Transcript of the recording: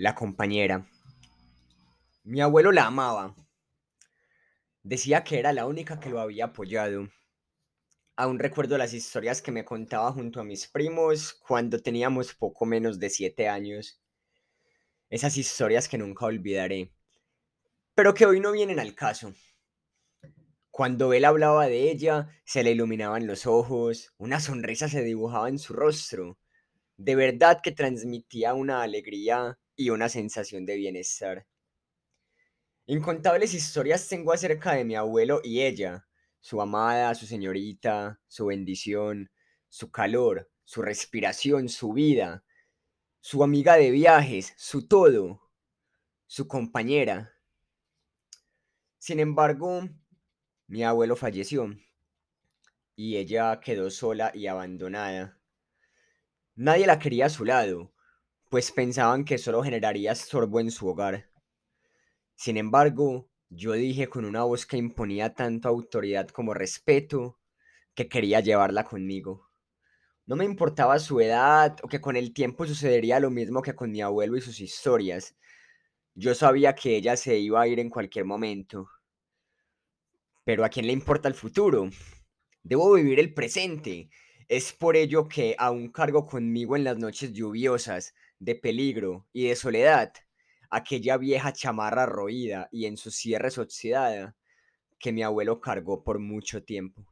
La compañera. Mi abuelo la amaba. Decía que era la única que lo había apoyado. Aún recuerdo las historias que me contaba junto a mis primos cuando teníamos poco menos de siete años. Esas historias que nunca olvidaré, pero que hoy no vienen al caso. Cuando él hablaba de ella, se le iluminaban los ojos, una sonrisa se dibujaba en su rostro. De verdad que transmitía una alegría y una sensación de bienestar. Incontables historias tengo acerca de mi abuelo y ella, su amada, su señorita, su bendición, su calor, su respiración, su vida, su amiga de viajes, su todo, su compañera. Sin embargo, mi abuelo falleció y ella quedó sola y abandonada. Nadie la quería a su lado, pues pensaban que solo generaría estorbo en su hogar. Sin embargo, yo dije con una voz que imponía tanto autoridad como respeto que quería llevarla conmigo. No me importaba su edad o que con el tiempo sucedería lo mismo que con mi abuelo y sus historias. Yo sabía que ella se iba a ir en cualquier momento. Pero ¿a quién le importa el futuro? Debo vivir el presente. Es por ello que aún cargo conmigo en las noches lluviosas, de peligro y de soledad, aquella vieja chamarra roída y en sus cierres oxidada que mi abuelo cargó por mucho tiempo.